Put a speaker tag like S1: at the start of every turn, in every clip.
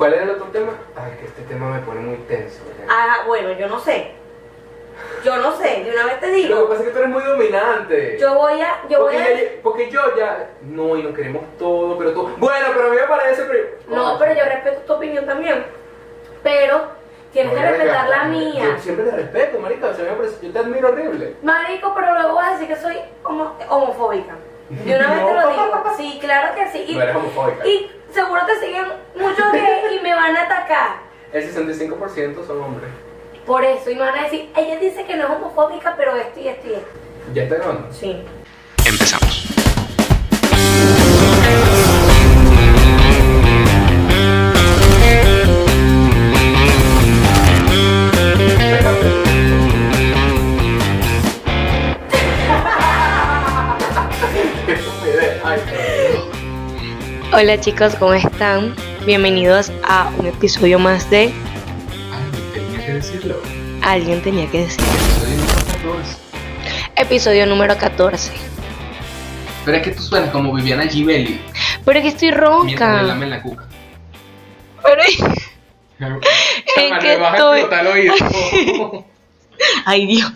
S1: ¿Cuál era el otro tema? Ay, que este tema me pone muy tenso. ¿verdad?
S2: Ah, bueno, yo no sé. Yo no sé, de una vez te
S1: Lo que
S2: digo.
S1: pasa es que tú eres muy dominante.
S2: Yo voy a. Yo voy
S1: porque,
S2: a.
S1: ya- porque yo ya. No, y no queremos todo, pero tú. Bueno, pero a mí me parece. Pero...
S2: No, pero yo respeto tu opinión también. Pero tienes que respetar la mía.
S1: Yo siempre te respeto, marica. O sea, yo te admiro horrible.
S2: Marico, pero luego vas a decir que soy homo- homofóbica. De una vez te lo digo. Sí, claro que sí. Y,
S1: No eres homofóbica.
S2: y seguro te siguen muchos gays y me van a atacar.
S1: El 65% son hombres.
S2: Por eso, y me van a decir, ella dice que no es homofóbica, pero esto y esto y esto.
S1: ¿Ya está grabando?
S2: Sí.
S3: Empezamos.
S4: Hola chicos, ¿cómo están? Bienvenidos a un episodio más de
S1: Ay, tenía que decirlo.
S4: Alguien tenía que decir.
S1: Soy un dos.
S4: Episodio número 14.
S1: Pero es que tú suenas como Viviana Givelli
S4: Pero es que estoy
S1: mientras
S4: ronca.
S1: lamen la cuca.
S4: Pero
S1: Chama,
S4: que estoy-. Ay Dios.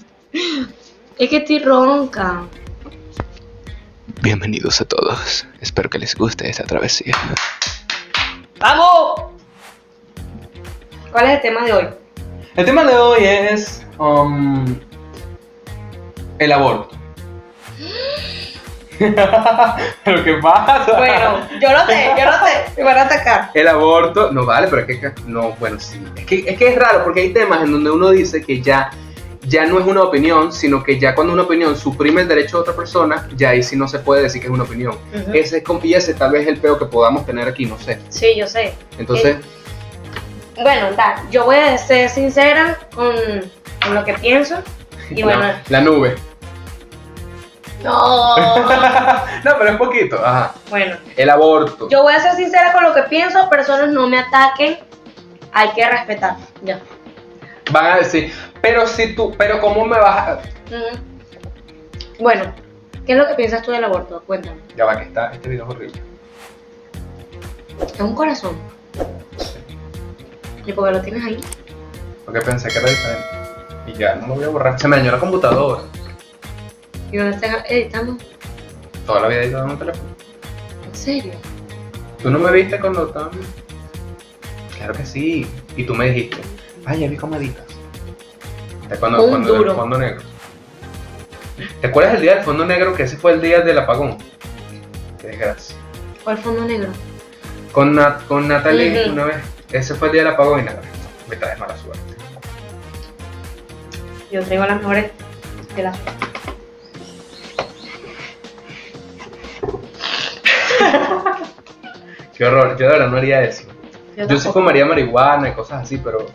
S4: Es que estoy ronca.
S3: Bienvenidos a todos. Espero que les guste esta travesía.
S4: ¡Vamos! ¿Cuál es el tema de hoy?
S1: El tema de hoy es um, el aborto. Pero qué pasa?
S4: Bueno, yo lo sé, yo lo sé. Me van a atacar.
S1: El aborto, no vale, pero es que no, bueno, sí. Es que, es que es raro porque hay temas en donde uno dice que ya, ya no es una opinión, sino que ya cuando una opinión suprime el derecho de otra persona, ya ahí sí no se puede decir que es una opinión. Ese es y ese tal vez es el peo que podamos tener aquí, no sé.
S4: Sí, yo sé.
S1: Entonces,
S4: Bueno, da, yo voy a ser sincera con, con lo que pienso. Y bueno,
S1: la, la nube.
S4: no.
S1: no, pero es poquito. Ajá.
S4: Bueno,
S1: El aborto.
S4: yo voy a ser sincera con lo que pienso. Personas no me ataquen. Hay que respetar. Ya.
S1: Van a decir, pero si tú, pero ¿cómo me vas a...?
S4: Bueno, ¿qué es lo que piensas tú del aborto? Cuéntame.
S1: Ya va, que está, este video es horrible.
S4: Es un corazón. ¿Y por qué lo tienes ahí?
S1: Porque pensé que era diferente. Y ya, no lo voy a borrar. Se me dañó la computadora.
S4: ¿Y dónde estás editando?
S1: Toda la vida he editado en un teléfono.
S4: ¿En serio?
S1: ¿Tú no me viste cuando estaba? Claro que sí. Y tú me dijiste, ay, ya vi cómo. Cuando,
S4: Un
S1: cuando
S4: duro.
S1: el fondo negro. ¿Te acuerdas el día del fondo negro? Que ese fue el día del apagón. Qué desgracia.
S4: ¿Cuál fondo negro?
S1: Con, Nat- con Natalie una vez. Ese fue el día del apagón y nada. Me traes mala suerte.
S4: Yo traigo las mejores de las.
S1: Qué horror. Yo de verdad no haría eso.
S4: Yo
S1: Yo sí fumaría marihuana y cosas así, pero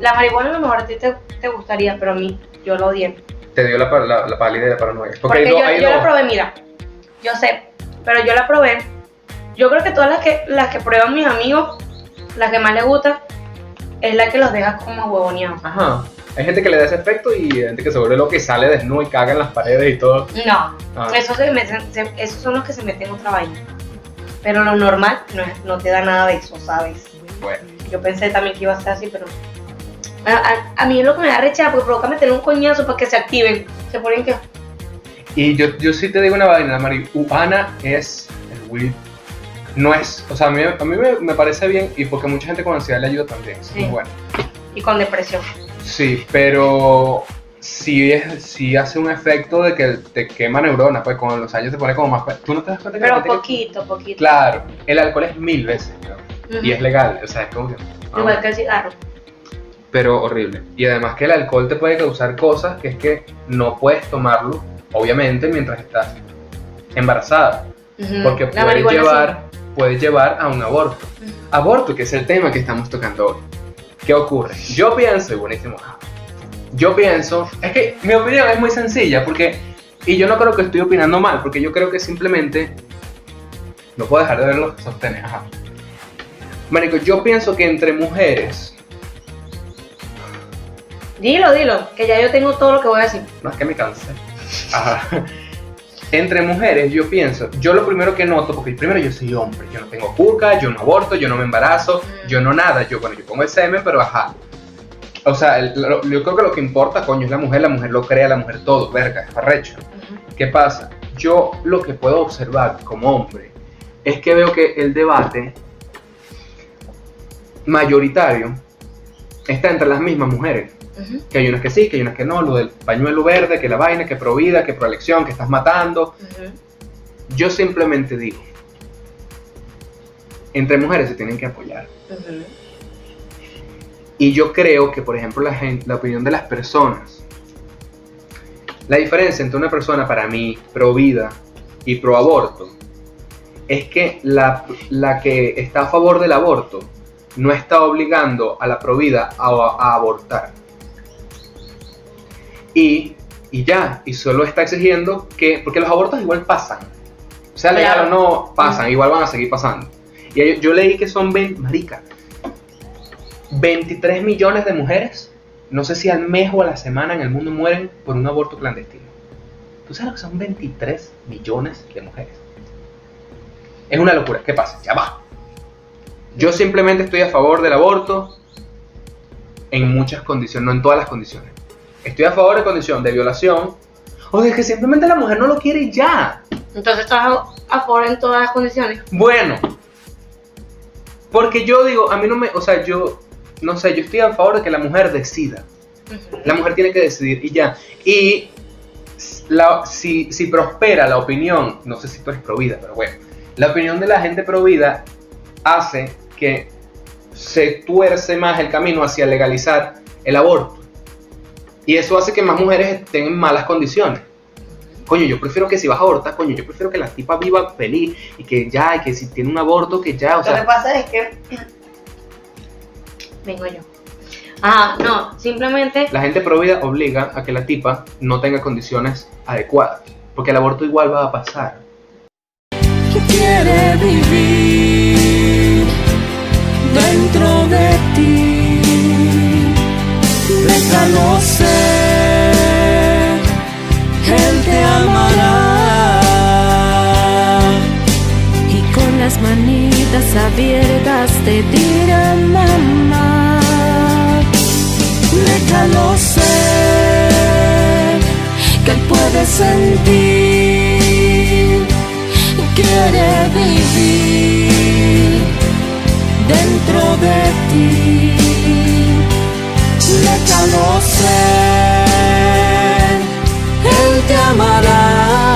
S4: La marihuana a lo mejor a ti te, te gustaría, pero a mí, yo lo odié.
S1: te dio la, la, la pálida y la paranoia. Porque,
S4: yo, yo la probé, mira, yo sé, pero yo la probé. Yo creo que todas las que, las que prueban mis amigos, las que más les gusta, es la que los deja como huevoneados.
S1: Ajá. Hay gente que le da ese efecto y hay gente que se vuelve loca y sale desnudo y caga en las paredes y todo.
S4: No,
S1: Ah.
S4: esos, se meten- se- esos son los que se meten en otra vaina. Pero lo normal no, es- no te da nada de eso, ¿sabes?
S1: Bueno.
S4: Yo pensé también que iba a ser así, pero. A, a- a mí es lo que me da rechazo, porque provoca meterle un coñazo para que se activen. Se ponen que.
S1: Y yo, yo sí te digo una vaina, marihuana es el weed. No es, o sea, a mí, a mí me, me parece bien y porque mucha gente con ansiedad le ayuda también.
S4: Sí.
S1: muy bueno.
S4: y con depresión.
S1: Sí, pero sí, es, sí hace un efecto de que te quema neuronas, pues con los años te pone como más... ¿Tú no te das cuenta que la
S4: Pero poquito, poquito.
S1: Claro, el alcohol es mil veces.
S4: Ujú.
S1: Y es legal, o sea, es como que... ah,
S4: Igual que el cigarro.
S1: Pero horrible. Y además que el alcohol te puede causar cosas que es que no puedes tomarlo, obviamente, mientras estás embarazada,
S4: Ujú.
S1: porque
S4: La
S1: puede llevar, puede llevar a un aborto.
S4: sí. Ujú.
S1: Aborto, que es el tema que estamos tocando hoy. ¿Qué ocurre? Yo pienso, y buenísimo, yo pienso, es que mi opinión es muy sencilla, porque, y yo no creo que estoy opinando mal, porque yo creo que simplemente, no puedo dejar de verlo, sostener, ajá. Marico, yo pienso que entre mujeres,
S4: Dilo, dilo, que ya yo tengo todo lo que voy a decir.
S1: no es que me cansé, ajá. entre mujeres yo pienso, yo lo primero que noto, porque primero yo soy hombre, yo no tengo curca, yo no aborto, yo no me embarazo, yo no nada, yo bueno, yo pongo el semen, pero ajá. O sea, el- lo- yo creo que lo que importa, coño, es la mujer, la mujer lo crea, la mujer todo, verga, es parrecho. ¿Qué pasa? Yo lo que puedo observar como hombre es que veo que el debate mayoritario está entre las mismas mujeres. Que hay unas que sí, que hay unas que no, lo del pañuelo verde, que la vaina, que pro vida, que pro elección, que estás matando. Yo simplemente digo, entre mujeres se tienen que apoyar. Y yo creo que, por ejemplo, la, opinión de las personas, la diferencia entre una persona para mí pro vida y pro aborto, es que la, la que está a favor del aborto no está obligando a la pro vida a, a abortar. Y, y ya, y solo está exigiendo que, porque los abortos igual pasan, sea legal
S4: Claro.
S1: o no, pasan, igual van a seguir pasando. Y yo, yo leí que son 20, marica, 23 millones de mujeres, no sé si al mes o a la semana en el mundo mueren por un aborto clandestino. ¿Tú sabes lo que son 23 millones de mujeres? Es una locura. ¿Qué pasa? Ya va. Yo simplemente estoy a favor del aborto en muchas condiciones, no en todas las condiciones. Estoy a favor de condición de violación o de que simplemente la mujer no lo quiere y ya.
S4: Entonces estás a, a favor en todas las condiciones.
S1: Bueno, porque yo digo, a mí no me, o sea, yo, no sé, yo estoy a favor de que la mujer decida. La mujer tiene que decidir y ya. Y la- si, si prospera la opinión, no sé si tú eres pro vida, pero bueno, la opinión de la gente pro vida hace que se tuerce más el camino hacia legalizar el aborto. Y eso hace que más mujeres estén en malas condiciones. Coño, yo prefiero que si vas a abortar, coño, yo prefiero que la tipa viva feliz y que ya, y que si tiene un aborto, que ya, o
S4: Lo que pasa es que. Vengo yo. Ah, no, simplemente.
S1: la gente pro vida obliga a que la tipa no tenga condiciones adecuadas. Porque el aborto igual va a pasar.
S5: que quiere vivir dentro de ti. Déjalo ser, Él te amará. Y con las manitas abiertas te dirá mamá. Déjalo ser, que Él puede sentir quiere vivir dentro de ti. Déjalo ser, Él te amará.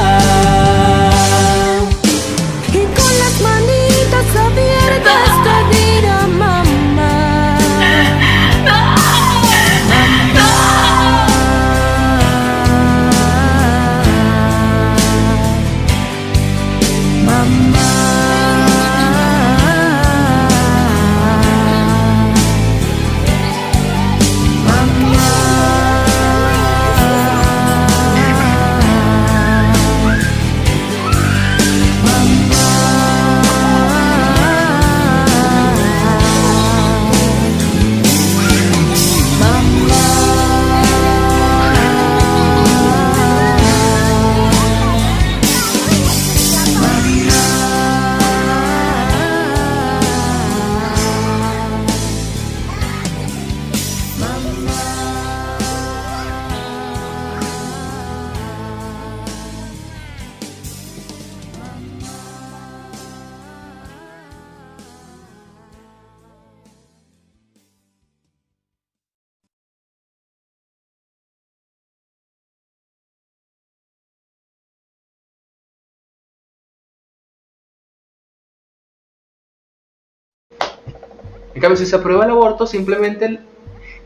S1: En cambio, si se aprueba el aborto, simplemente,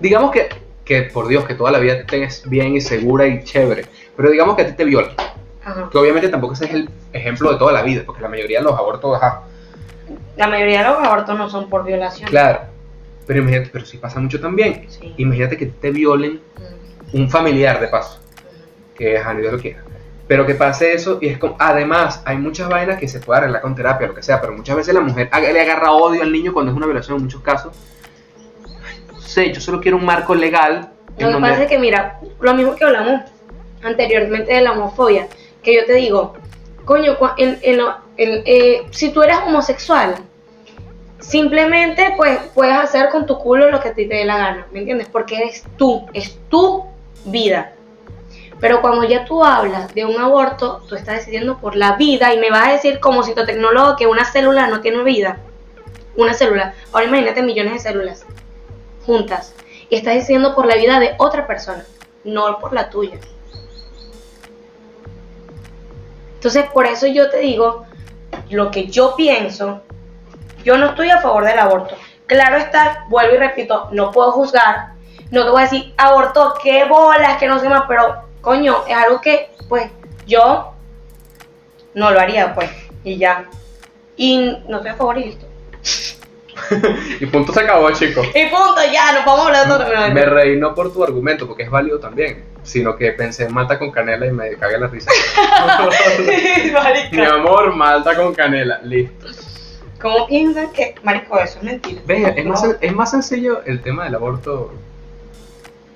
S1: digamos que, que por Dios, que toda la vida estés bien y segura y chévere, pero digamos que a ti te violan,
S4: Ajá.
S1: que obviamente tampoco ese es el ejemplo de toda la vida, porque la mayoría de los abortos, ajá,
S4: La mayoría de los abortos no son por violación.
S1: claro, pero imagínate, pero si pasa mucho también,
S4: Sí.
S1: imagínate que te violen
S4: Ujú.
S1: un familiar de paso,
S4: Ujú.
S1: que ajá, ni Dios lo quiera. Pero que pase eso y es como, además, hay muchas vainas que se puede arreglar con terapia, lo que sea, pero muchas veces la mujer le agarra odio al niño cuando es una violación en muchos casos. No sé, yo solo quiero un marco legal
S4: Lo que
S1: donde-
S4: pasa es que, mira, lo mismo que hablamos anteriormente de la homofobia, que yo te digo, coño, cua- en- en lo- en- eh, si tú eres homosexual, simplemente pues puedes hacer con tu culo lo que a ti te dé la gana, ¿me entiendes? Porque eres tú, es tu vida. Pero cuando ya tú hablas de un aborto, tú estás decidiendo por la vida y me vas a decir como citotecnólogo que una célula no tiene vida. Una célula. Ahora imagínate millones de células juntas. Y estás decidiendo por la vida de otra persona, no por la tuya. Entonces, por eso yo te digo lo que yo pienso. Yo no estoy a favor del aborto. Claro está, vuelvo y repito, no puedo juzgar. No te voy a decir, aborto, qué bolas, que no sé más, pero coño, es algo que, pues, yo no lo haría, pues, y ya. Y no estoy a favor y listo.
S1: Y punto se acabó, chicos.
S4: Y punto, ya, no podemos hablar de otro.
S1: Me reí no por tu argumento, porque es válido también, sino que pensé en Malta con canela y me cagué la risa. Mi amor, Malta con canela, listo.
S4: ¿Cómo piensas que, marico, eso es mentira?
S1: Ve, es, más, es más sencillo el tema del aborto.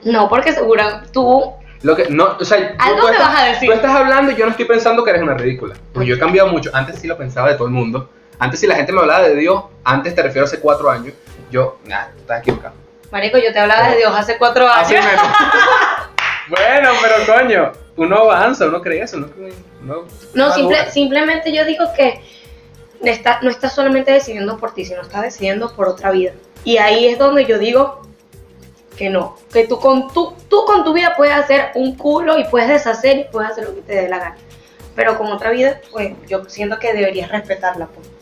S4: No, porque seguro tú
S1: Lo que, no, o sea, tú-
S4: Algo
S1: tú
S4: me
S1: estás-
S4: vas a decir.
S1: Tú estás hablando y yo no estoy pensando que eres una ridícula. Porque yo he cambiado mucho. Antes sí lo pensaba de todo el mundo. Antes si la gente me hablaba de Dios, antes te refiero a hace cuatro años, yo, nah, tú estás equivocado.
S4: Marico, yo te hablaba de Dios hace cuatro años.
S1: Así bueno, pero coño, uno avanza, uno crece, uno, uno
S4: No, simple- simplemente yo digo que no está- no estás solamente decidiendo por ti, sino estás decidiendo por otra vida. Y ahí es donde yo digo que no, que tú con tu, tú con tu vida puedes hacer un culo y puedes deshacer y puedes hacer lo que te dé la gana. Pero con otra vida, pues yo siento que deberías respetarla. Pues.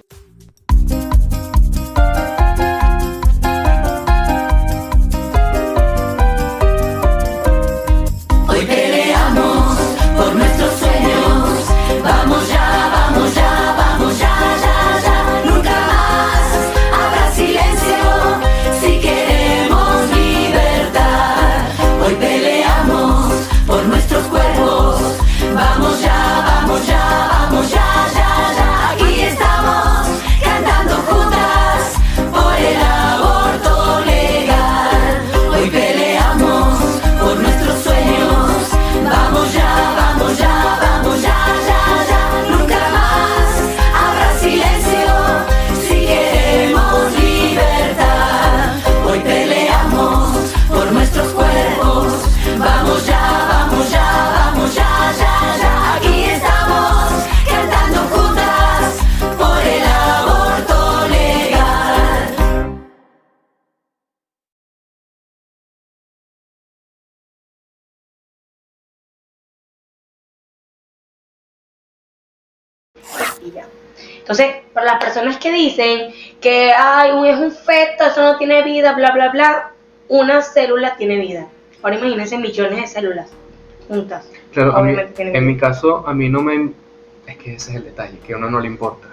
S4: Personas que dicen que ay, es un feto, eso no tiene vida, bla, bla, bla, una célula tiene vida. Ahora imagínense millones de células juntas.
S1: Claro, a mí-
S4: Obviamente tienen
S1: en
S4: vida.
S1: mi caso, a mí no me... Es que ese es el detalle, que a uno no le importa.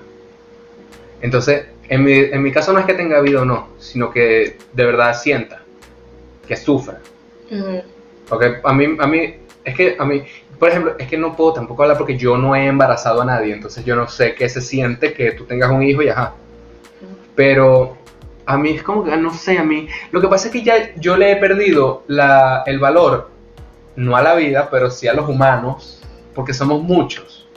S1: Entonces, en mi, en mi caso no es que tenga vida o no, sino que de verdad sienta, que sufra. Porque a mí, a mí, es que a mí, por ejemplo, es que no puedo tampoco hablar porque yo no he embarazado a nadie, entonces yo no sé qué se siente que tú tengas un hijo y ajá. Pero a mí es como que, no sé, a mí, lo que pasa es que ya yo le he perdido la, el valor, no a la vida, pero sí a los humanos, porque somos muchos.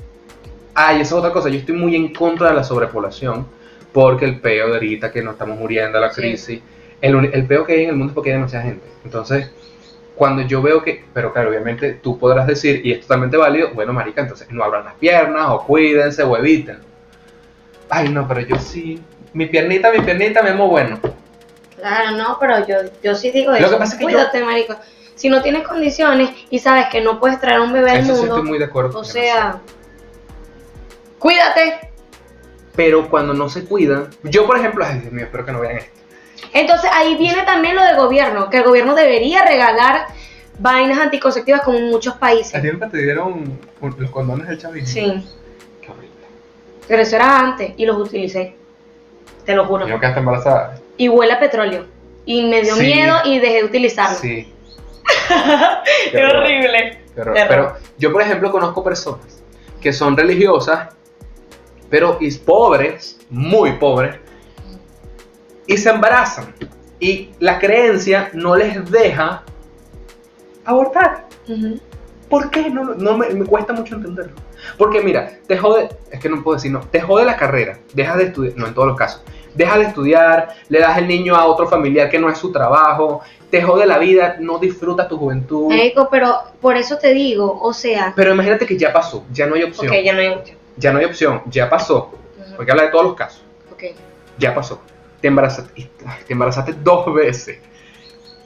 S1: Ah, y eso es otra cosa, yo estoy muy en contra de la sobrepoblación, porque el peo de ahorita que nos estamos muriendo, la
S4: Sí.
S1: crisis, el, el peo que hay en el mundo es porque hay demasiada gente. Entonces, cuando yo veo que, pero claro, obviamente tú podrás decir, y es totalmente válido, bueno, marica, entonces no abran las piernas, o cuídense, o eviten. Ay, no, pero yo sí, mi piernita, mi piernita, me amo bueno.
S4: Claro, no, pero yo, yo sí digo
S1: Lo
S4: eso.
S1: que pasa es que yo-
S4: Cuídate, marico. Si no tienes condiciones y sabes que no puedes traer un bebé al
S1: Eso sí
S4: mundo,
S1: estoy muy de acuerdo.
S4: o sea, cuídate.
S1: Pero cuando no se cuidan, yo por ejemplo, ay Dios mío, espero que no vean esto.
S4: Entonces ahí viene también lo del gobierno, que el gobierno debería regalar vainas anticonceptivas como en muchos
S1: ¿A
S4: países.
S1: ti nunca te dieron los condones del chavismo?
S4: Sí,
S1: Qué horrible.
S4: pero eso era antes y los utilicé. Te lo juro.
S1: ¿Y no quedaste embarazada?
S4: Y huele a petróleo. Y me dio
S1: Sí.
S4: miedo y dejé de utilizarlo.
S1: Sí.
S4: Qué horrible.
S1: Qué horror. Pero yo, por ejemplo, conozco personas que son religiosas, pero y pobres, muy pobres, y se embarazan. Y la creencia no les deja abortar. ¿Por qué? No, no me, me cuesta mucho entenderlo. Porque mira, te jode, es que no puedo decir no, te jode la carrera, dejas de estudiar, no en todos los casos, dejas de estudiar, le das el niño a otro familiar que no es su trabajo, te jode la vida, no disfrutas tu juventud.
S4: Marico, pero por eso te digo, o sea,
S1: Pero imagínate que ya pasó, ya no hay opción,
S4: ok, ya no hay opción.
S1: ya no hay opción, ya pasó, porque habla de todos los casos,
S4: ok.
S1: ya pasó, te embarazaste, te dos veces.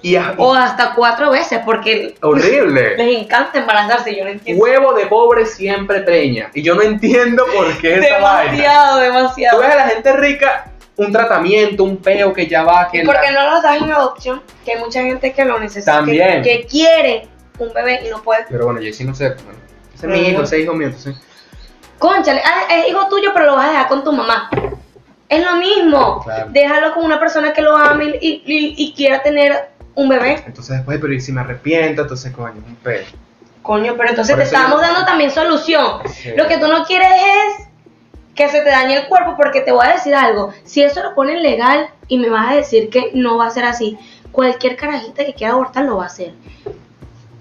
S1: Y,
S4: O hasta cuatro veces, porque
S1: horrible.
S4: les encanta embarazarse, yo no entiendo.
S1: Huevo de pobre siempre preña. Y yo no entiendo por qué esa vaina.
S4: demasiado,
S1: Tú
S4: demasiado.
S1: ves a la gente rica, un tratamiento, un peo que ya va, que
S4: ¿Y por
S1: la-
S4: qué no los das en adopción? Que hay mucha gente que lo necesita,
S1: También.
S4: Que, que quiere un bebé y no puede.
S1: Pero bueno, yo sí no sé. Bueno, ese es mi hijo, ese es hijo mío, entonces.
S4: Conchale, ah, es hijo tuyo, pero lo vas a dejar con tu mamá. Es lo mismo.
S1: Claro.
S4: Déjalo con una persona que lo ame y, y- y quiera tener un bebé.
S1: Entonces después, pero ¿y si me arrepiento? Entonces, coño, es un peo.
S4: Coño, pero entonces
S1: Por
S4: te estamos
S1: yo-
S4: dando también solución.
S1: Sí.
S4: Lo que tú no quieres es que se te dañe el cuerpo, porque te voy a decir algo. Si eso lo ponen legal y me vas a decir que no va a ser así, cualquier carajita que quiera abortar lo va a hacer.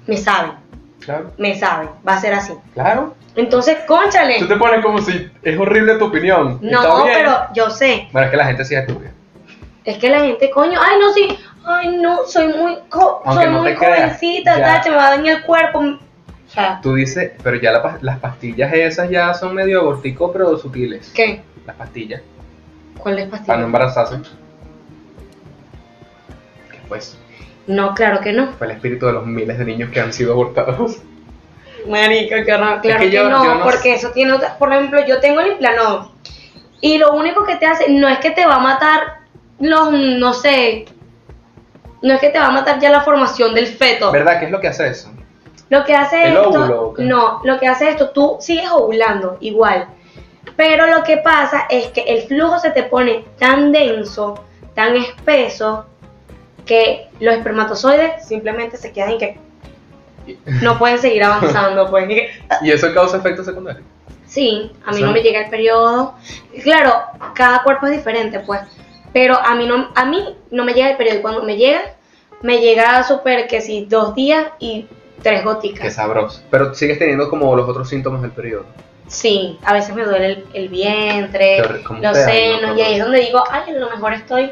S4: Me sabe,
S1: Claro,
S4: me sabe, va a ser así.
S1: claro.
S4: Entonces, conchale.
S1: Tú te pones como si es horrible tu opinión.
S4: No, pero yo sé.
S1: Bueno, es que la gente sí es estúpida.
S4: Es que la gente, coño, ay, no, sí, ay, no, soy muy,
S1: Aunque
S4: soy
S1: no
S4: muy
S1: creas,
S4: jovencita, se me va a dañar el cuerpo. O sea,
S1: Tú dices, pero ya la las pastillas esas ya son medio abortico, pero sutiles.
S4: ¿qué?
S1: Las pastillas,
S4: ¿Cuál es
S1: para no embarazarse. Que pues,
S4: No, claro que no.
S1: fue el espíritu de los miles de niños que han sido abortados.
S4: Marico. Claro
S1: que, yo-
S4: no,
S1: yo no
S4: porque eso tiene otra. Por ejemplo, yo tengo el implanón. Y lo único que te hace, no es que te va a matar los, no sé, no es que te va a matar ya la formación del feto.
S1: ¿Verdad? ¿Qué es lo que hace eso?
S4: Lo que hace
S1: ¿El
S4: esto,
S1: óvulo
S4: no, lo que hace esto, tú sigues ovulando igual. Pero lo que pasa es que el flujo se te pone tan denso, tan espeso, que los espermatozoides simplemente se quedan y que no pueden seguir avanzando. Pues. Y que,
S1: ¿Y eso causa efectos secundarios?
S4: Sí, a mí no me llega el periodo. Claro, cada cuerpo es diferente, pues. Pero a mí no, a mí no me llega el periodo. Y cuando me llega, me llega súper que si dos días y tres
S1: Qué
S4: goticas.
S1: sabroso. Pero sigues teniendo como los otros síntomas del periodo.
S4: Sí, a veces me duele el, el vientre,
S1: Qué horri- ¿cómo
S4: los senos,
S1: no?
S4: y ahí es donde digo, ay, a lo mejor estoy.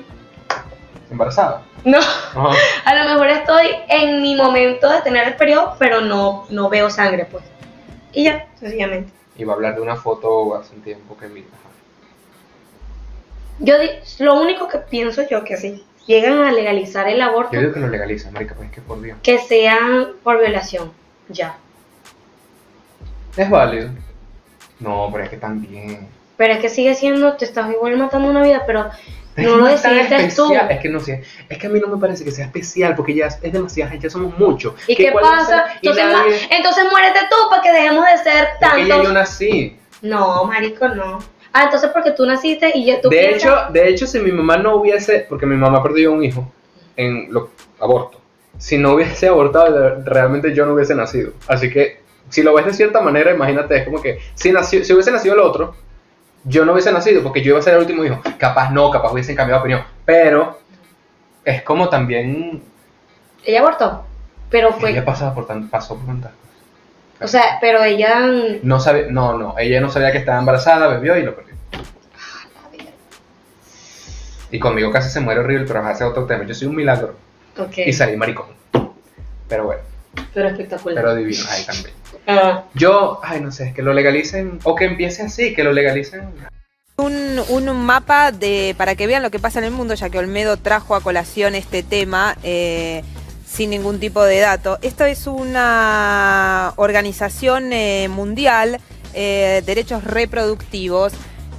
S1: ¿Embarazada?
S4: No,
S1: Ajá.
S4: a lo mejor estoy en mi momento de tener el periodo, pero no, no veo sangre, pues. Y ya, sencillamente.
S1: Iba a hablar de una foto hace un tiempo que vi.
S4: Yo lo único que pienso yo que si llegan a legalizar el aborto,
S1: Yo digo que lo legalizan, marica, pues es que por Dios.
S4: que sean por violación, ya.
S1: Es válido. No, pero es que también.
S4: Pero es que sigue siendo, te estás igual matando una vida, pero
S1: Es
S4: no lo
S1: es tan
S4: tú.
S1: Es que no sé. Es que a mí no me parece que sea especial porque ya es demasiada gente, ya somos muchos.
S4: ¿Y
S1: ¿Qué
S4: pasa?
S1: Y
S4: Entonces,
S1: nadie-
S4: entonces muérete tú para que dejemos de ser
S1: que ya yo
S4: tantos.
S1: nací.
S4: No, marico, no. Ah, entonces porque tú naciste y yo, tú
S1: De
S4: piensas-
S1: hecho, de hecho, si mi mamá no hubiese, porque mi mamá perdió un hijo en lo, aborto, si no hubiese abortado, realmente yo no hubiese nacido. Así que, si lo ves de cierta manera, imagínate, es como que si, nació, si hubiese nacido el otro, yo no hubiese nacido porque yo iba a ser el último hijo. Capaz no, capaz hubiesen cambiado de opinión. Pero es como también
S4: ella abortó, pero fue,
S1: ella pasaba por tan, pasó por tantas cosas.
S4: o sea, pero ella,
S1: No sabe, no, no, ella no sabía que estaba embarazada, bebió y lo perdió. Y conmigo casi se muere horrible, pero es otro tema. Yo soy un milagro.
S4: ok,
S1: y salí maricón. Pero bueno,
S4: pero espectacular.
S1: pero divino, ahí también.
S4: Ah,
S1: Yo, ay, no sé, que lo legalicen, o que empiece así, que lo legalicen.
S6: Un, un mapa de para que vean lo que pasa en el mundo, ya que Olmedo trajo a colación este tema eh, sin ningún tipo de dato. Esto es una organización eh, mundial, eh, derechos reproductivos.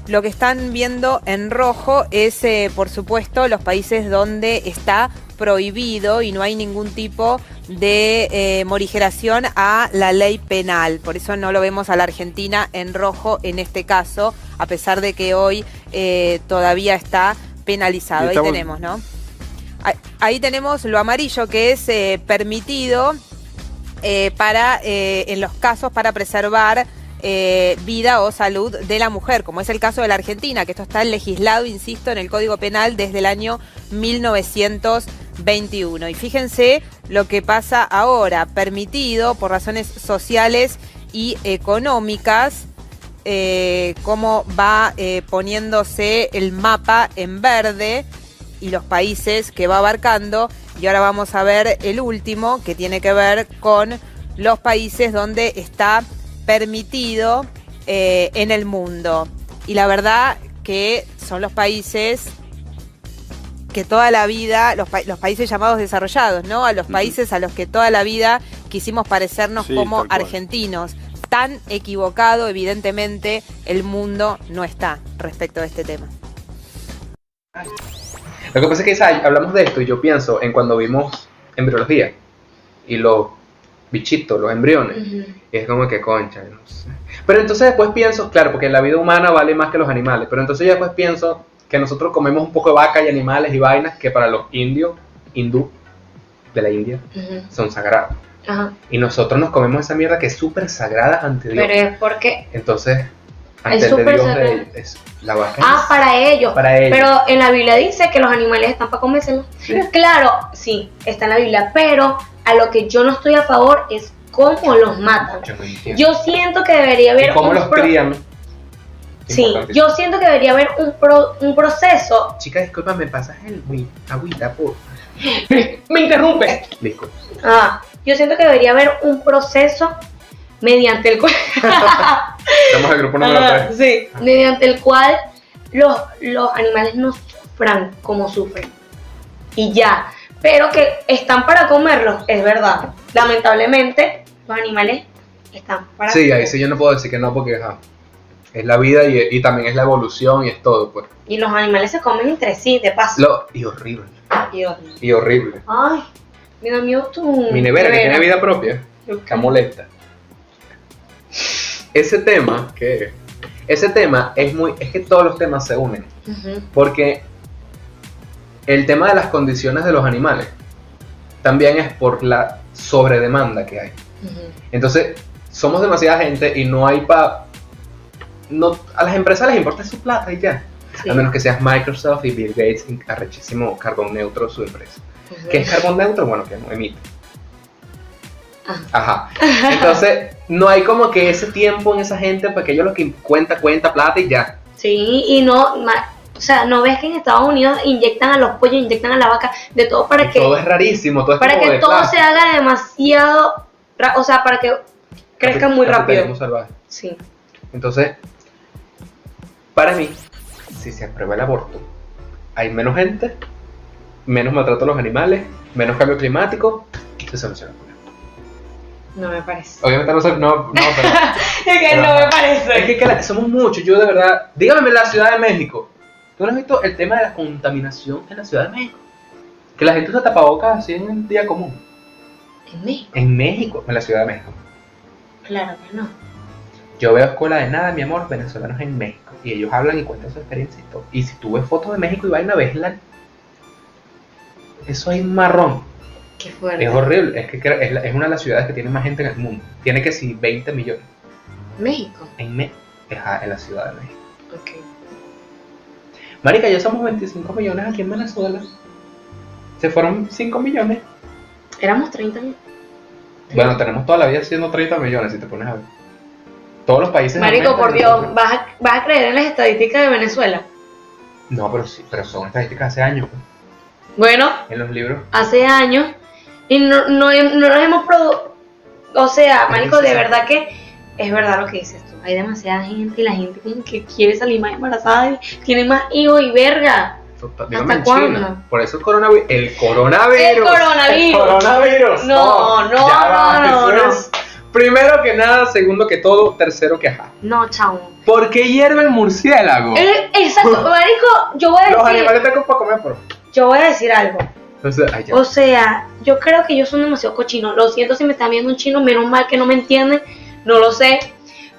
S6: Lo que están viendo en rojo es, eh, por supuesto, los países donde está prohibido y no hay ningún tipo de eh, morigeración a la ley penal. Por eso no lo vemos a la Argentina en rojo en este caso, a pesar de que hoy eh, todavía está penalizado. Ahí tenemos, ¿no? Ahí, ahí tenemos lo amarillo que es eh, permitido para, en los casos para preservar eh, vida o salud de la mujer, como es el caso de la Argentina, que esto está legislado, insisto, en el Código Penal desde el año 1921. Y fíjense lo que pasa ahora, permitido por razones sociales y económicas, eh, cómo va eh, poniéndose el mapa en verde y los países que va abarcando. Y ahora vamos a ver el último, que tiene que ver con los países donde está permitido eh, en el mundo. Y la verdad que son los países que toda la vida, los, pa- los países llamados desarrollados, ¿no? A los países a los que toda la vida quisimos parecernos
S7: Sí,
S6: como argentinos. Tan equivocado, evidentemente, el mundo no está respecto de este tema.
S1: Lo que pasa es que ¿sabes? hablamos de esto y yo pienso en cuando vimos embriología y los bichitos, los embriones. Y es como que concha, no sé. Pero entonces después pienso, claro, porque la vida humana vale más que los animales, pero entonces yo después pienso que nosotros comemos un poco de vaca y animales y vainas que para los indios, hindú, de la India, son sagrados.
S4: Ajá.
S1: Y nosotros nos comemos esa mierda que es súper sagrada ante Dios.
S4: Pero es porque.
S1: Entonces,
S4: Es
S1: ante el de Dios de- es la vaca.
S4: Ah,
S1: es
S4: para ellos.
S1: para ellos.
S4: Pero en la Biblia dice que los animales están para comérselos. Claro, sí, está en la Biblia. Pero a lo que yo no estoy a favor es cómo los matan.
S1: Yo no entiendo.
S4: Yo siento que debería
S1: ¿Y
S4: haber
S1: cómo
S4: un
S1: los
S4: pro-
S1: crían?
S4: Sí, yo siento que debería haber un, pro- un proceso.
S1: Chica, disculpa, me pasas el agüita, por
S4: Me interrumpe.
S1: Disculpa.
S4: Ah, yo siento que debería haber un proceso mediante el cual.
S1: Estamos al grupo número
S4: Ah,
S1: 3.
S4: sí, mediante el cual los, los animales no sufran como sufren. Y ya. Pero que están para comerlos, es verdad. Lamentablemente, los animales están para
S1: Sí, ahí sí yo no puedo decir que no porque es la vida y, y también es la evolución y es todo, pues.
S4: Y los animales se comen entre sí, de paso.
S1: Lo, y horrible,
S4: Y
S1: horrible.
S4: Ay, me da miedo tu.
S1: Mi nevera que tiene vida propia, que molesta. Ese tema, que ese tema es muy, es que todos los temas se unen, porque el tema de las condiciones de los animales también es por la sobredemanda que hay. Entonces, somos demasiada gente y no hay para... No, a las empresas les importa su plata y ya.
S4: Sí.
S1: A menos que seas Microsoft y Bill Gates, arrechísimo carbón neutro su empresa.
S4: Ujú.
S1: ¿Qué es carbón neutro? Bueno, que no emite.
S4: Ah.
S1: Ajá. Entonces, no hay como que ese tiempo en esa gente para que ellos lo que cuenta, cuenta plata y ya.
S4: Sí, y no, ma- o sea, no ves que en Estados Unidos inyectan a los pollos, inyectan a la vaca, de todo para que,
S1: todo es rarísimo, todo es
S4: para que todo
S1: plástico.
S4: se haga demasiado, o sea, para que crezca muy rápido.
S1: salvaje.
S4: Sí.
S1: Entonces, para mí, si se aprueba el aborto, hay menos gente, menos maltrato a los animales, menos cambio climático, se soluciona el problema.
S4: No me parece.
S1: Obviamente no, se- no, no, pero
S4: Es que no me parece.
S1: es que, que la- somos muchos, yo de verdad, dígame la Ciudad de México, ¿tú no has visto el tema de la contaminación en la Ciudad de México? Que la gente usa tapabocas así en el día común.
S4: En México,
S1: En México, en la Ciudad de México.
S4: claro que no.
S1: Yo veo escuela de nada, mi amor, venezolanos en México. Y ellos hablan y cuentan su experiencia y todo. Y si tú ves fotos de México y vaina, ves la... Eso es marrón.
S4: Qué fuerte.
S1: Es horrible. Es que es, la- es una de las ciudades que tiene más gente en el mundo. Tiene que si 20 millones.
S4: México.
S1: En, Me Ajá, en la Ciudad de México.
S4: Ok.
S1: Marica, ya somos 25 millones aquí en Venezuela. Se fueron 5 millones.
S4: Éramos 30 mil.
S1: Bueno, tenemos toda la vida siendo 30 millones, si te pones a ver. Todos los países...
S4: Marico, por Dios, ¿vas a, ¿vas a creer en las estadísticas de Venezuela?
S1: No, pero sí, pero son estadísticas hace años. pues,
S4: Bueno,
S1: En los libros.
S4: hace años y no, no, no nos hemos producido. O sea, Marico, de verdad que es verdad lo que dices tú. Hay demasiada gente y la gente como que quiere salir más embarazada y tiene más hijos y verga.
S1: Total- dígame en
S4: cuándo?
S1: China. Por eso el coronavirus. El coronavirus.
S4: El coronavirus.
S1: El coronavirus.
S4: No, no,
S1: ya va,
S4: no, no.
S1: primero que nada, segundo que todo, tercero que ajá.
S4: No, chavo.
S1: ¿Por qué hierve el murciélago?
S4: Eh, exacto, Marico, yo voy a
S1: Los
S4: decir,
S1: animales tengo para comer, pero.
S4: yo voy a decir algo.
S1: Ay, ya.
S4: O sea, yo creo que ellos son demasiado cochinos. Lo siento si me están viendo un chino, menos mal que no me entienden, no lo sé.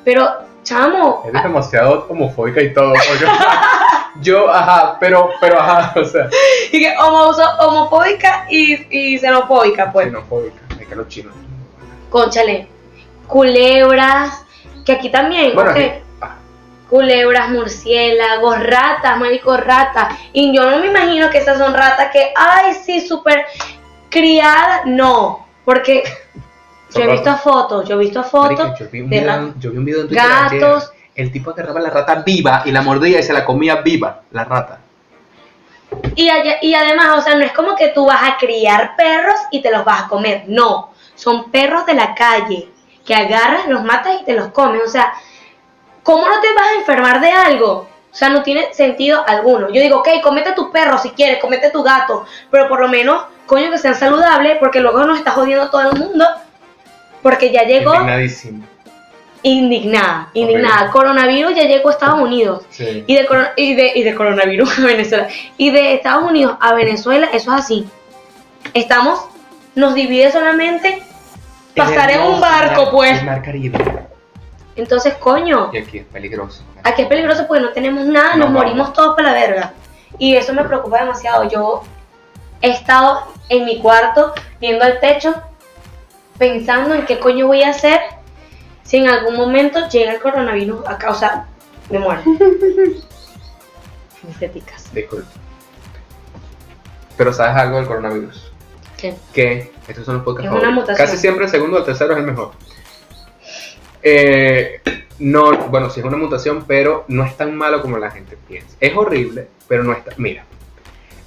S4: Pero, chamo,
S1: Eres demasiado homofóbica y todo. Yo, ajá, pero, pero, ajá, o sea.
S4: y que homo- homofóbica y, y xenofóbica, pues.
S1: Xenofóbica. Es que los chinos.
S4: Conchale, culebras, que aquí también,
S1: Bueno, aquí. ah,
S4: culebras, murciélagos, ratas, marico, ratas. Y yo no me imagino que esas son ratas que, ay, sí, súper criadas. No, porque Yo he visto fotos, yo he visto fotos
S1: Marica, yo vi un
S4: de
S1: video,
S4: ra-
S1: yo vi un video en Twitter
S4: gatos.
S1: ayer. El tipo agarraba la rata viva y la mordía y se la comía viva, la rata.
S4: Y, y además, o sea, no es como que tú vas a criar perros y te los vas a comer. No, son perros de la calle que agarras, los matas y te los comes. O sea, ¿cómo no te vas a enfermar de algo? O sea, no tiene sentido alguno. Yo digo, ok, comete tu perro si quieres, comete tu gato, pero por lo menos, coño, que sean saludables, porque luego nos está jodiendo todo el mundo. Porque ya llegó
S1: Indignadísimo.
S4: indignada, indignada. Coronavirus ya llegó a Estados Unidos.
S1: Sí.
S4: Y de, y, de, y de coronavirus a Venezuela. Y de Estados Unidos a Venezuela, eso es así. Estamos, nos divide solamente pasar en un barco,
S1: mar-
S4: pues.
S1: El mar Caribe.
S4: Entonces, coño,
S1: Y aquí es peligroso.
S4: aquí es peligroso porque no tenemos nada,
S1: No,
S4: nos
S1: vamos.
S4: morimos todos para la verga. Y eso me preocupa demasiado. Yo he estado en mi cuarto viendo al techo, pensando en qué coño voy a hacer si en algún momento llega el coronavirus a causa de muerte. Estéticas.
S1: Disculpe. Pero ¿sabes algo del coronavirus?
S4: ¿Qué?
S1: Que estos son los podcasts
S4: Es una mutación.
S1: Casi siempre el segundo o el tercero es el mejor. Eh, no, bueno, sí es una mutación, pero no es tan malo como la gente piensa. Es horrible, pero no está. Mira,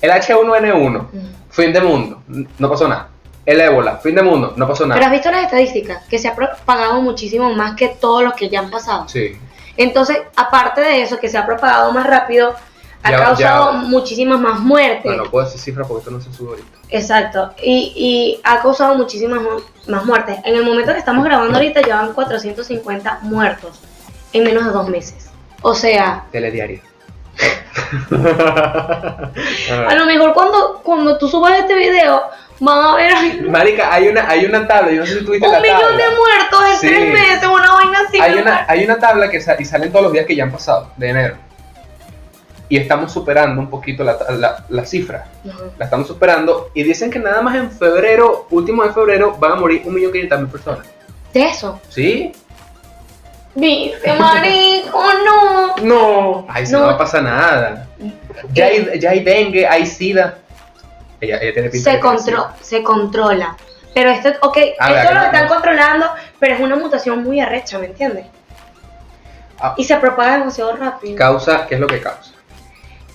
S1: el H1N1,
S4: Mm.
S1: fin de mundo, no pasó nada. El ébola, fin de mundo, no pasó
S4: Pero has
S1: nada.
S4: visto las estadísticas, que se ha propagado muchísimo más que todos los que ya han pasado.
S1: Sí.
S4: Entonces, aparte de eso, que se ha propagado más rápido, ha
S1: Ya-
S4: causado
S1: ya-
S4: muchísimas más muertes.
S1: Bueno, no puedo decir cifras porque esto no se sube ahorita.
S4: Exacto, y, y ha causado muchísimas mu- más muertes. En el momento que estamos grabando ahorita, llevan 450 muertos en menos de dos meses. O sea,
S1: Telediario.
S4: a lo mejor cuando, cuando tú subas este video, van a ver
S1: Marica, hay una, hay una tabla, yo no sé si tuviste
S4: un
S1: la
S4: millón
S1: tabla.
S4: de muertos en
S1: Sí.
S4: tres meses, una vaina así.
S1: hay una, hay una tabla que y salen todos los días que ya han pasado, de enero. Y estamos superando un poquito la, la, la cifra.
S4: Ujú.
S1: La estamos superando. Y dicen que nada más en febrero, último de febrero, van a morir 1.500.000 personas.
S4: De eso.
S1: ¿Sí?
S4: Viste, marico, no.
S1: No. Ay, no,
S4: No.
S1: va a pasar nada. Ya hay, ya hay dengue, hay sida. Ella, ella tiene pinta
S4: se,
S1: de que
S4: se controla. Pero esto, ok,
S1: Ah,
S4: esto
S1: ¿verdad
S4: lo están
S1: no?
S4: controlando, pero es una mutación muy arrecha, ¿me entiendes?
S1: Ah.
S4: Y se propaga demasiado rápido.
S1: Causa, ¿qué es lo que causa?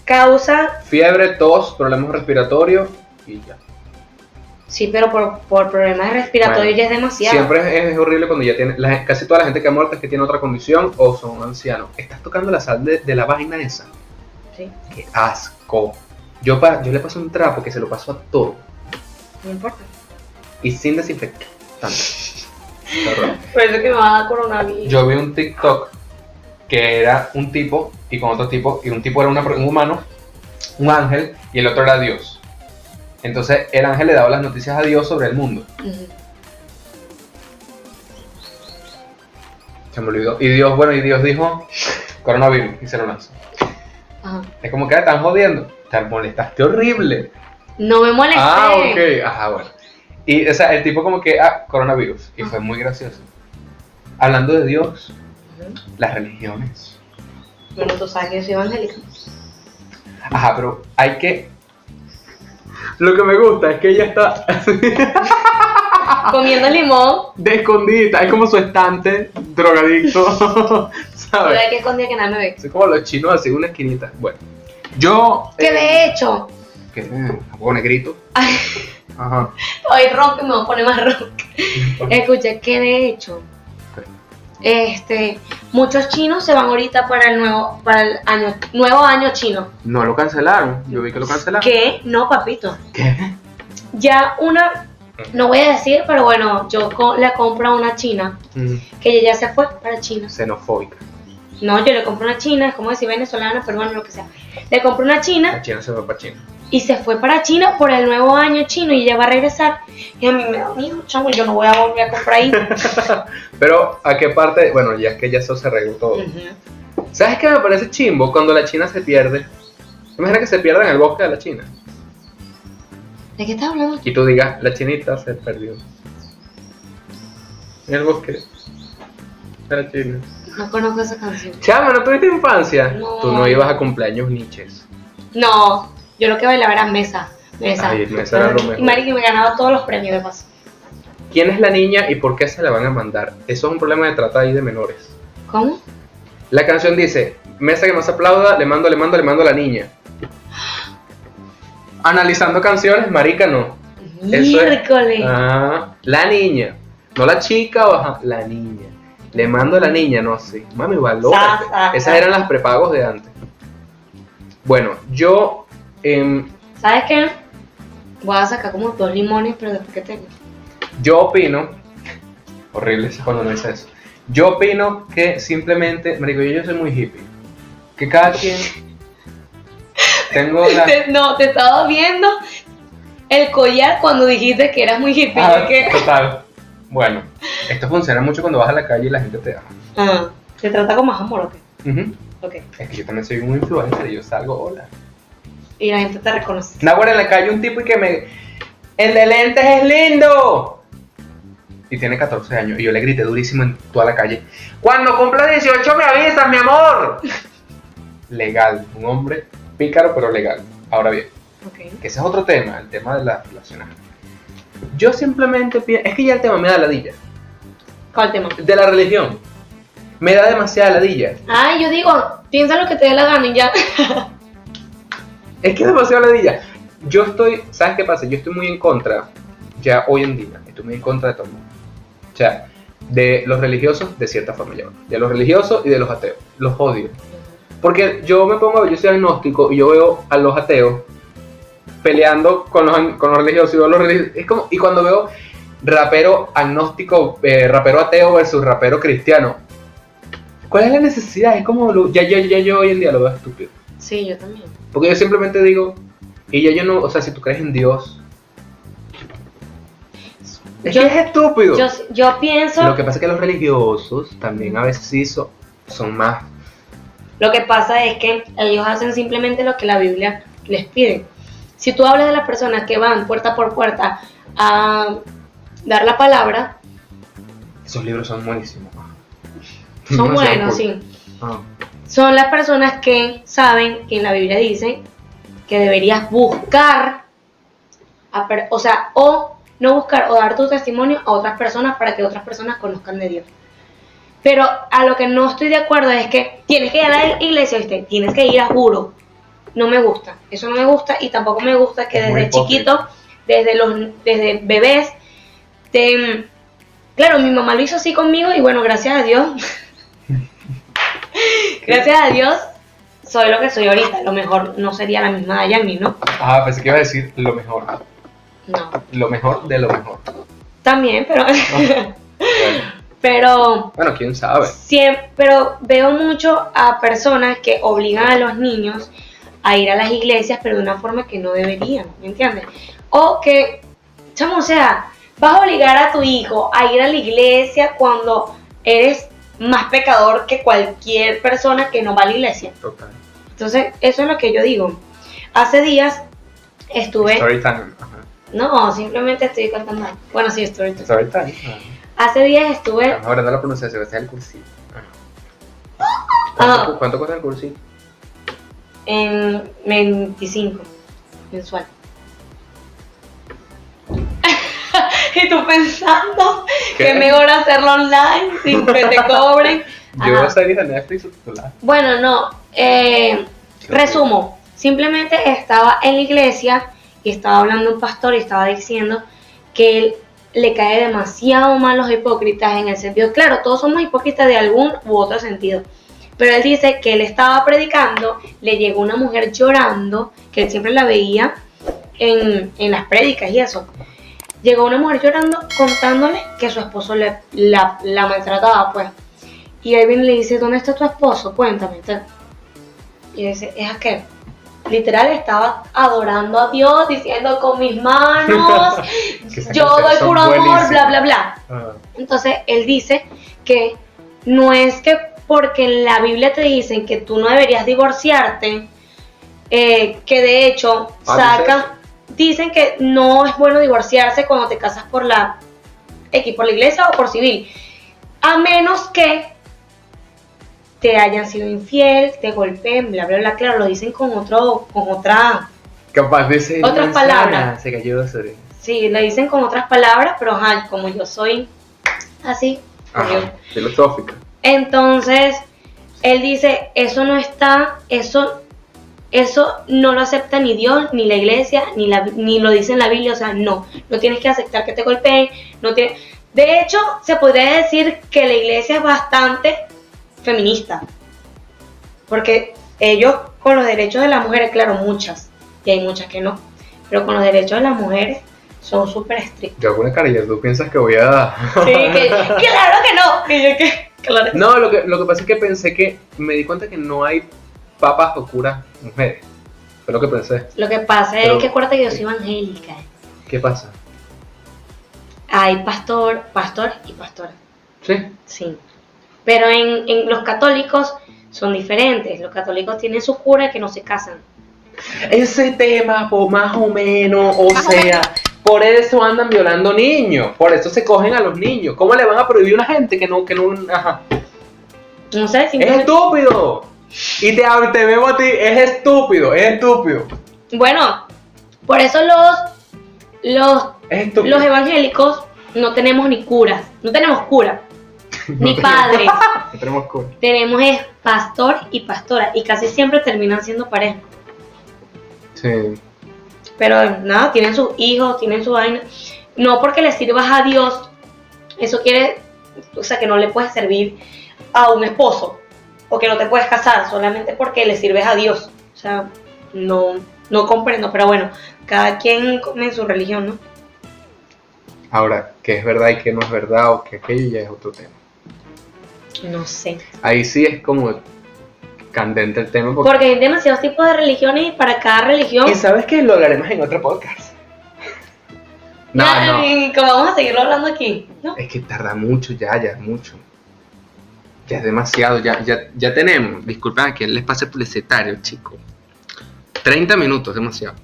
S4: Causa,
S1: Fiebre, tos, problemas respiratorios y ya.
S4: sí, pero por, por problemas respiratorios
S1: Bueno,
S4: ya es demasiado.
S1: Siempre es, es horrible cuando ya tiene, la- casi toda la gente que ha muerto es que tiene otra condición o son ancianos. Estás tocando la sal de, de la vaina esa.
S4: Sí,
S1: Qué asco. Yo, pa- yo le paso un trapo que se lo paso a todo
S4: no importa.
S1: y sin desinfectar. Tanto. Qué horror.
S4: Por eso que me va a dar coronavirus.
S1: Yo vi un TikTok que era un tipo y con otro tipo, y un tipo era una- un humano, un ángel, y el otro era Dios. Entonces el ángel le daba las noticias a Dios sobre el mundo. Se me olvidó. Y Dios, bueno, y Dios dijo, coronavirus, y se lo lanzó.
S4: Ajá.
S1: Es como que "Ah, están jodiendo. Te molestaste horrible.
S4: No me molesté.
S1: Ah, ok. Ajá, bueno. Y, o sea, el tipo como que, ah, coronavirus. Y fue muy gracioso. Hablando de Dios, las religiones.
S4: Bueno, tú sabes que yo soy evangélica.
S1: Ajá, pero hay que... Lo que me gusta es que ella está
S4: Comiendo limón.
S1: de escondida. Es como su estante, drogadicto.
S4: Pero
S1: ¿Sabes?
S4: hay que esconder que nada me ve.
S1: Son como los chinos así, una esquinita. Bueno, yo...
S4: Que
S1: eh,
S4: de hecho,
S1: que eh, negrito. Ajá.
S4: hoy ronco y me voy a poner más ronco. Escucha, que de hecho, este, muchos chinos se van ahorita para el nuevo, para el año, nuevo año chino.
S1: No lo cancelaron. Yo vi que lo cancelaron.
S4: ¿Qué? No, papito.
S1: ¿Qué?
S4: Ya una, no voy a decir, pero bueno, yo co- le compro a una china,
S1: Mm,
S4: que ella ya se fue para China.
S1: xenofóbica.
S4: No, yo le compro una china, es como decir venezolana, peruana, lo que sea. Le compro una china
S1: La China se fue para China.
S4: y se fue para China por el nuevo año chino y ella va a regresar. Y a mí me da miedo, chamo, yo no voy a volver a comprar ahí.
S1: Pero, ¿a qué parte? Bueno, ya es que ya eso se arregló todo. ¿Sabes qué me parece chimbo? Cuando la China se pierde. Imagina que se pierda en el bosque de la China.
S4: ¿De qué estás hablando?
S1: Y tú digas, la chinita se perdió. En el bosque de la China.
S4: No conozco esa canción.
S1: Chama, ¿no tuviste infancia?
S4: No.
S1: Tú no ibas a cumpleaños niches.
S4: No, yo lo que bailaba era mesa. Mesa.
S1: Ay, mesa era lo mejor.
S4: Y Mari que me ganaba todos los premios de paso.
S1: ¿Quién es la niña y por qué se la van a mandar? Eso es un problema de trata ahí de menores.
S4: ¿Cómo?
S1: La canción dice, mesa que más aplauda, le mando, le mando, le mando a la niña. Analizando canciones, marica, no. Eso es-
S4: Miércoles.
S1: Ah, la niña. No la chica, o ajá, la niña. Le mando a la niña, no sé. Mami, valórate.
S4: Sa, sa,
S1: Esas
S4: sa.
S1: eran las prepagos de antes. Bueno, yo... em,
S4: ¿Sabes qué? Voy a sacar como dos limones, pero después que tengo.
S1: Yo opino, horrible cuando no dice eso. Yo opino que simplemente, marico, yo, yo soy muy hippie. Que cada quien tengo la
S4: Te- no, te estaba viendo el collar cuando dijiste que eras muy hippie.
S1: Ah,
S4: que-
S1: total. Bueno, esto funciona mucho cuando vas a la calle y la gente te ama.
S4: Ah, ¿Te trata con más amor o qué?
S1: Ujú.
S4: Ok.
S1: Es que yo también soy un influencer y yo salgo, hola.
S4: Y la gente te reconoce.
S1: Nahuara en la calle un tipo y que me. ¡El de lentes es lindo! Y tiene 14 años. Y yo le grité durísimo en toda la calle. Cuando cumpla 18 me avisas, mi amor. Legal. Un hombre pícaro, pero legal. Ahora bien,
S4: Ok.
S1: que ese es otro tema, el tema de las relaciones. Yo simplemente pienso. Es que ya el tema me da ladilla.
S4: ¿Cuál tema?
S1: De la religión. Me da demasiada ladilla.
S4: Ay, yo digo, piensa lo que te dé la gana y ya.
S1: Es que es demasiado ladilla. Yo estoy, ¿sabes qué pasa? Yo estoy muy en contra, ya hoy en día, estoy muy en contra de todo el mundo. O sea, de los religiosos, de cierta forma ya. De los religiosos y de los ateos. Los odio. Porque yo me pongo, yo soy agnóstico y yo veo a los ateos peleando con los, con los religiosos y los religiosos. Es como, y cuando veo rapero agnóstico, eh, rapero ateo versus rapero cristiano, ¿cuál es la necesidad? Es como, lo- ya, ya, ya yo hoy en día lo veo estúpido.
S4: Sí, yo también.
S1: Porque yo simplemente digo, y ya yo no, o sea, si tú crees en Dios, es
S4: Yo-
S1: que es estúpido.
S4: Yo, yo pienso,
S1: Lo que pasa es que los religiosos también a veces sí son, son más.
S4: lo que pasa es que ellos hacen simplemente lo que la Biblia les pide. Si tú hablas de las personas que van puerta por puerta a dar la palabra,
S1: Esos libros son buenísimos.
S4: son buenos, sí.
S1: Ah.
S4: Son las personas que saben que en la Biblia dice que deberías buscar, a per- o sea, o no buscar o dar tu testimonio a otras personas para que otras personas conozcan de Dios. Pero a lo que no estoy de acuerdo es que tienes que ir a la iglesia, ¿viste? Tienes que ir a juro. No me gusta, eso no me gusta y tampoco me gusta que
S1: Es
S4: desde
S1: hipócrita.
S4: chiquito, desde los desde bebés, te, claro, mi mamá lo hizo así conmigo y bueno, gracias a Dios, gracias a Dios soy lo que soy ahorita. Lo mejor no sería la misma Dayani, ¿no?
S1: Ah, pensé que iba a decir lo mejor.
S4: No.
S1: Lo mejor de lo mejor.
S4: También, pero,
S1: Bueno,
S4: pero
S1: bueno, quién sabe.
S4: Siempre, pero veo mucho a personas que obligan a los niños a ir a las iglesias, pero de una forma que no deberían, ¿me entiendes? O que, chamo, o sea, vas a obligar a tu hijo a ir a la iglesia cuando eres más pecador que cualquier persona que no va a la iglesia.
S1: Total.
S4: Entonces, eso es lo que yo digo. Hace días estuve,
S1: Story time. Ajá.
S4: no, simplemente estoy cantando. Bueno, sí.
S1: Story time. Ajá.
S4: Hace días estuve,
S1: hablando de la pronunciación, es el.
S4: Ah.
S1: ¿Cuánto, cuesta el cursito?
S4: En 25 mensual. y tú pensando
S1: ¿Qué?
S4: que es mejor hacerlo online sin que te cobren.
S1: Yo
S4: Ajá.
S1: series de Netflix subtituladas.
S4: Bueno, no. eh, resumo. Simplemente estaba en la iglesia y estaba hablando un pastor y estaba diciendo que él le cae demasiado mal los hipócritas en el sentido, claro, todos somos hipócritas de algún u otro sentido, pero él dice que él estaba predicando, le llegó una mujer llorando, que él siempre la veía en, en las prédicas y eso. Llegó una mujer llorando contándole que su esposo le, la, la maltrataba, pues. Y él viene y le dice, ¿dónde está tu esposo? Cuéntame. Y dice, es aquel. Literal estaba adorando a Dios, diciendo con mis manos, yo doy puro amor, bla, bla, bla.
S1: Ah.
S4: Entonces él dice que no es que porque en la Biblia te dicen que tú no deberías divorciarte, eh, que de hecho
S1: Ah,
S4: saca, dicen que no es bueno divorciarse cuando te casas por la X, por la iglesia o por civil, a menos que te hayan sido infiel, te golpeen, bla, bla, bla, claro, lo dicen con otro, con otra,
S1: Capaz de ser.
S4: Otras palabras.
S1: Se cayó sobre.
S4: Sí, le dicen con otras palabras, pero ajá, como yo soy así,
S1: Ajá, filosófica.
S4: Entonces él dice, eso no está, eso, eso no lo acepta ni Dios, ni la iglesia, ni, la, ni lo dice en la Biblia, o sea, no, no tienes que aceptar que te golpeen, no tiene... De hecho, se podría decir que la iglesia es bastante feminista, porque ellos con los derechos de las mujeres, claro, muchas, y hay muchas que no, pero con los derechos de las mujeres son súper estrictos.
S1: Yo alguna carilla, tú piensas que voy a.
S4: Sí, que, claro que no, que yo que, claro
S1: No, lo que, lo que pasa es que pensé que. Me di cuenta que no hay papas o curas mujeres. Fue lo que pensé.
S4: Lo que pasa
S1: Pero-
S4: es que acuérdate que yo soy evangélica.
S1: ¿Qué pasa?
S4: Hay pastor, pastor y pastora.
S1: Sí.
S4: Sí. Pero en, en los católicos son diferentes. Los católicos tienen su cura que no se casan.
S1: Ese tema, po, más o menos, o sea, por eso andan violando niños, por eso se cogen a los niños. ¿Cómo le van a prohibir a una gente que no, que no, ajá?
S4: No sé,
S1: Es
S4: simplemente.
S1: estúpido. Y te, te veo a ti, es estúpido, es estúpido,
S4: Bueno, por eso los, los,
S1: es
S4: los evangélicos no tenemos ni curas. No tenemos cura. Ni padres.
S1: No tenemos cura.
S4: tenemos es pastor y pastora. Y casi siempre terminan siendo pareja.
S1: Sí.
S4: Pero nada, tienen sus hijos, tienen su vaina. No porque le sirvas a Dios, eso quiere, o sea, que no le puedes servir a un esposo o que no te puedes casar solamente porque le sirves a Dios. O sea, no, no comprendo, pero bueno, cada quien come su religión, ¿no?
S1: Ahora, qué es verdad y qué no es verdad, o que aquello ya es otro tema.
S4: No sé.
S1: Ahí sí es como candente el tema. Porque...
S4: Porque hay demasiados tipos de religiones y para cada religión.
S1: Y sabes que lo hablaremos en otro podcast. No, no.
S4: Ay, ¿Cómo vamos a seguirlo hablando aquí? ¿No?
S1: Es que tarda mucho ya, ya es mucho. Ya es demasiado, ya, ya, ya tenemos. Disculpen aquí el espacio publicitario, chico. 30 minutos, demasiado.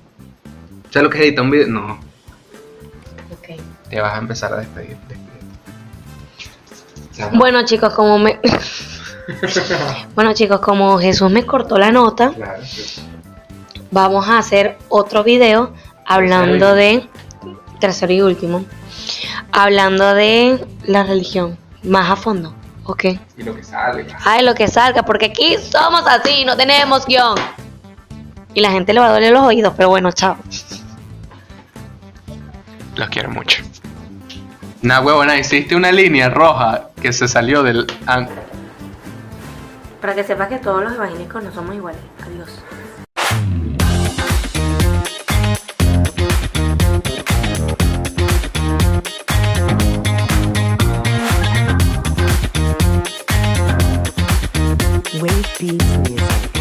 S1: ¿Sabes lo que es editar un video? No,
S4: Ok.
S1: te vas a empezar a despedir. Ya.
S4: Bueno chicos, como me... bueno chicos, como Jesús me cortó la nota,
S1: Claro, sí.
S4: vamos a hacer otro video hablando de tercero y último, hablando de la religión más a fondo, ¿ok?
S1: Y lo que sale.
S4: Ay, lo que salga, porque aquí somos así, no tenemos guion. Y la gente le va a doler los oídos, pero bueno, chao.
S3: Los quiero mucho.
S1: Nah, huevona, hiciste una línea roja que se salió del.
S2: Para que sepas que todos los evangélicos no somos iguales. Adiós.
S5: Wave.